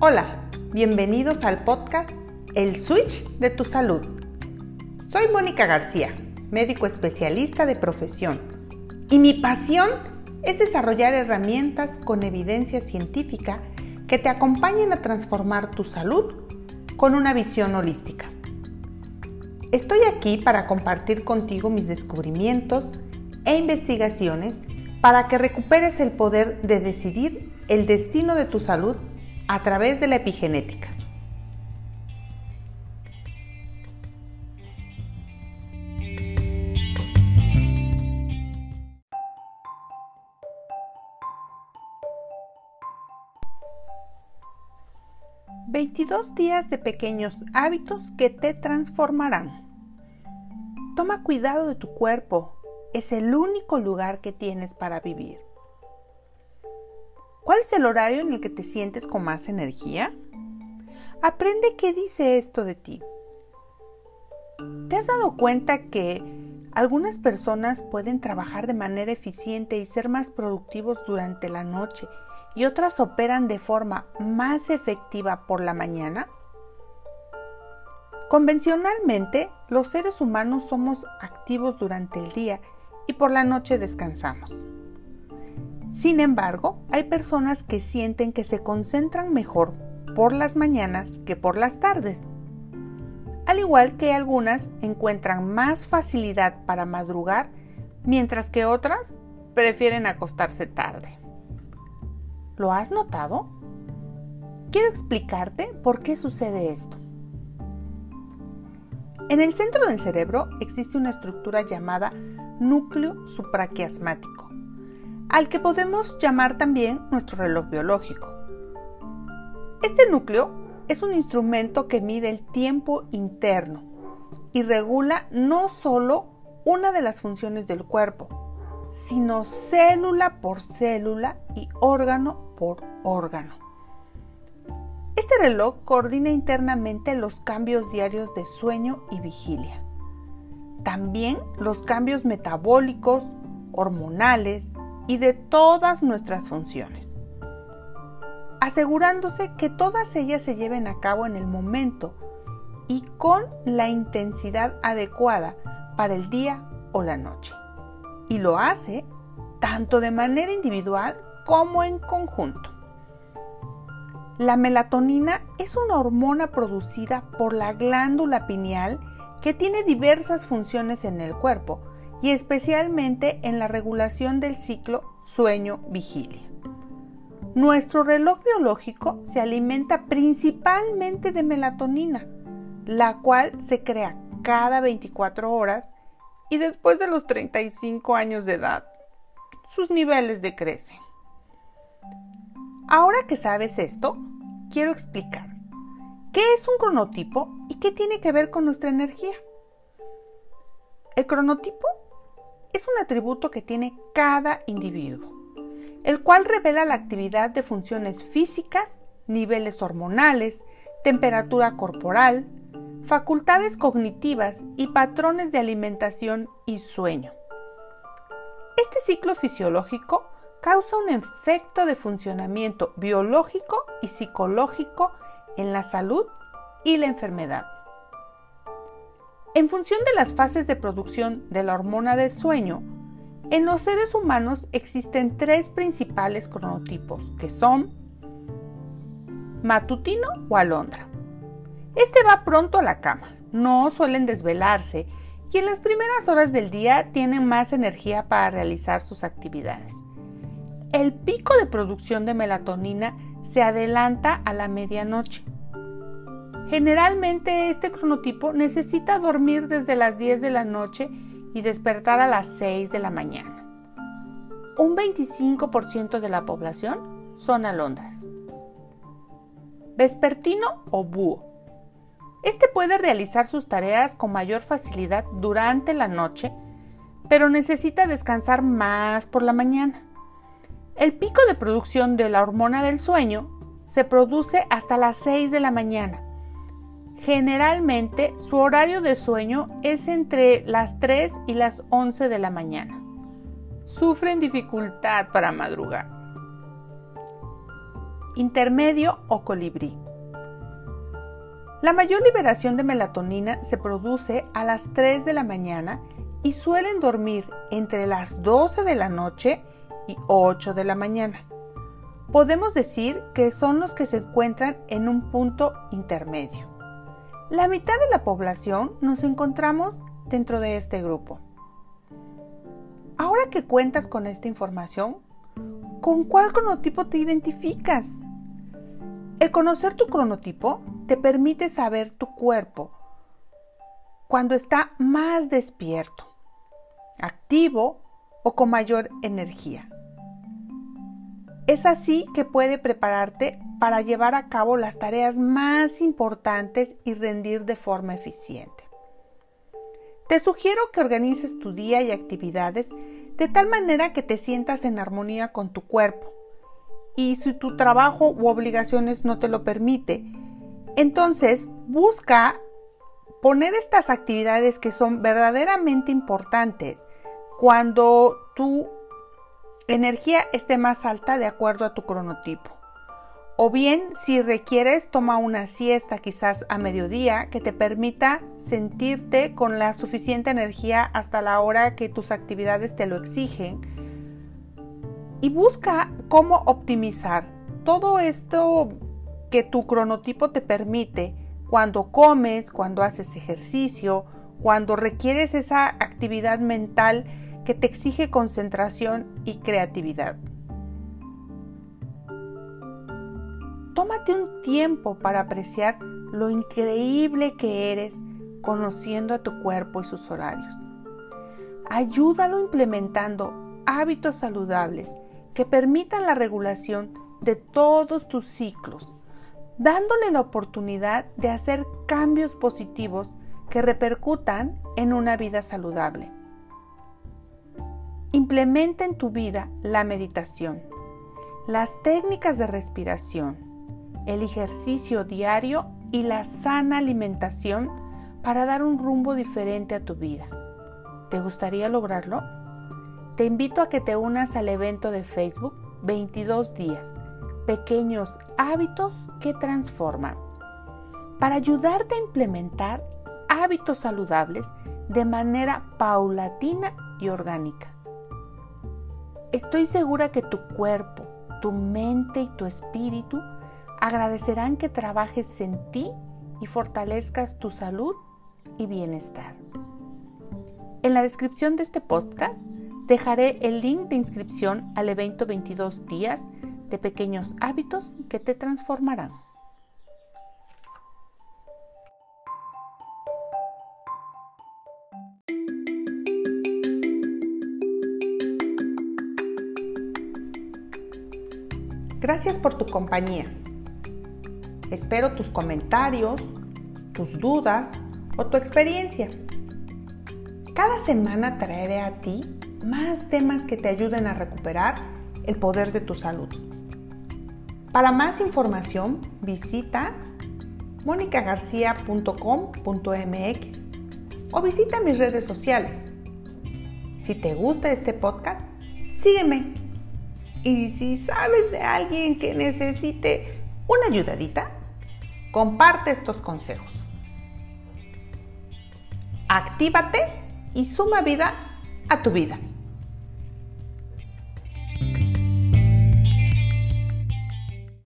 Hola, bienvenidos al podcast El Switch de tu Salud. Soy Mónica García, médico especialista de profesión, y mi pasión es desarrollar herramientas con evidencia científica que te acompañen a transformar tu salud con una visión holística. Estoy aquí para compartir contigo mis descubrimientos e investigaciones para que recuperes el poder de decidir el destino de tu salud a través de la epigenética. ¿22 días de pequeños hábitos que te transformarán? Toma cuidado de tu cuerpo, es el único lugar que tienes para vivir. ¿Cuál es el horario en el que te sientes con más energía? Aprende qué dice esto de ti. ¿Te has dado cuenta que algunas personas pueden trabajar de manera eficiente y ser más productivos durante la noche y otras operan de forma más efectiva por la mañana? Convencionalmente, los seres humanos somos activos durante el día y por la noche descansamos. Sin embargo, hay personas que sienten que se concentran mejor por las mañanas que por las tardes. Al igual que algunas encuentran más facilidad para madrugar, mientras que otras prefieren acostarse tarde. ¿Lo has notado? Quiero explicarte por qué sucede esto. En el centro del cerebro existe una estructura llamada núcleo supraquiasmático al que podemos llamar también nuestro reloj biológico. Este núcleo es un instrumento que mide el tiempo interno y regula no solo una de las funciones del cuerpo, sino célula por célula y órgano por órgano. Este reloj coordina internamente los cambios diarios de sueño y vigilia. También los cambios metabólicos, hormonales, y de todas nuestras funciones, asegurándose que todas ellas se lleven a cabo en el momento y con la intensidad adecuada para el día o la noche. Y lo hace tanto de manera individual como en conjunto. La melatonina es una hormona producida por la glándula pineal que tiene diversas funciones en el cuerpo, y especialmente en la regulación del ciclo sueño-vigilia. Nuestro reloj biológico se alimenta principalmente de melatonina, la cual se crea cada 24 horas y después de los 35 años de edad, sus niveles decrecen. Ahora que sabes esto, quiero explicar qué es un cronotipo y qué tiene que ver con nuestra energía. El cronotipo es un atributo que tiene cada individuo, el cual revela la actividad de funciones físicas, niveles hormonales, temperatura corporal, facultades cognitivas y patrones de alimentación y sueño. Este ciclo fisiológico causa un efecto de funcionamiento biológico y psicológico en la salud y la enfermedad. En función de las fases de producción de la hormona del sueño, en los seres humanos existen tres principales cronotipos, que son matutino o alondra. Este va pronto a la cama, no suelen desvelarse y en las primeras horas del día tienen más energía para realizar sus actividades. El pico de producción de melatonina se adelanta a la medianoche Generalmente este cronotipo necesita dormir desde las 10 de la noche y despertar a las 6 de la mañana. Un 25% de la población son alondras. Vespertino o búho. Este puede realizar sus tareas con mayor facilidad durante la noche, pero necesita descansar más por la mañana. El pico de producción de la hormona del sueño se produce hasta las 6 de la mañana Generalmente su horario de sueño es entre las 3 y las 11 de la mañana. Sufren dificultad para madrugar. intermedio o colibrí. La mayor liberación de melatonina se produce a las 3 de la mañana y suelen dormir entre las 12 de la noche y 8 de la mañana. Podemos decir que son los que se encuentran en un punto intermedio. La mitad de la población nos encontramos dentro de este grupo. Ahora que cuentas con esta información, ¿con cuál cronotipo te identificas? El conocer tu cronotipo te permite saber tu cuerpo cuando está más despierto, activo o con mayor energía. Es así que puede prepararte para llevar a cabo las tareas más importantes y rendir de forma eficiente. Te sugiero que organices tu día y actividades de tal manera que te sientas en armonía con tu cuerpo y si tu trabajo u obligaciones no te lo permite, entonces busca poner estas actividades que son verdaderamente importantes cuando tu energía esté más alta de acuerdo a tu cronotipo. O bien, si requieres, toma una siesta quizás a mediodía que te permita sentirte con la suficiente energía hasta la hora que tus actividades te lo exigen y busca cómo optimizar todo esto que tu cronotipo te permite cuando comes, cuando haces ejercicio, cuando requieres esa actividad mental que te exige concentración y creatividad. Tómate un tiempo para apreciar lo increíble que eres conociendo a tu cuerpo y sus horarios. Ayúdalo implementando hábitos saludables que permitan la regulación de todos tus ciclos, dándole la oportunidad de hacer cambios positivos que repercutan en una vida saludable. Implementa en tu vida la meditación, las técnicas de respiración, el ejercicio diario y la sana alimentación para dar un rumbo diferente a tu vida. ¿Te gustaría lograrlo? Te invito a que te unas al evento de Facebook 22 días, pequeños hábitos que transforman, para ayudarte a implementar hábitos saludables de manera paulatina y orgánica. Estoy segura que tu cuerpo, tu mente y tu espíritu agradecerán que trabajes en ti y fortalezcas tu salud y bienestar. En la descripción de este podcast Dejaré el link de inscripción al evento 22 días de pequeños hábitos que te transformarán. Gracias por tu compañía. Espero tus comentarios, tus dudas o tu experiencia. Cada semana traeré a ti más temas que te ayuden a recuperar el poder de tu salud. Para más información visita monicagarcia.com.mx o visita mis redes sociales. Si te gusta este podcast, sígueme. Y si sabes de alguien que necesite una ayudadita, comparte estos consejos. Actívate y suma vida a tu vida.